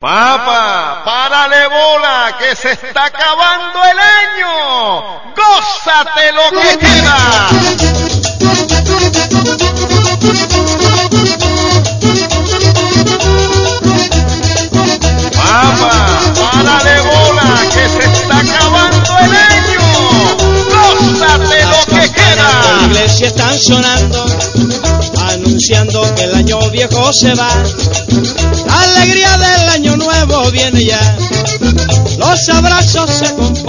Papa, párale bola, que se está acabando el año. Gózate lo que queda. Papa, párale bola, que se está acabando el año. Gózate lo que queda. la iglesia están sonando, anunciando que el año viejo se va. La alegría del año nuevo viene ya. Los abrazos se confunden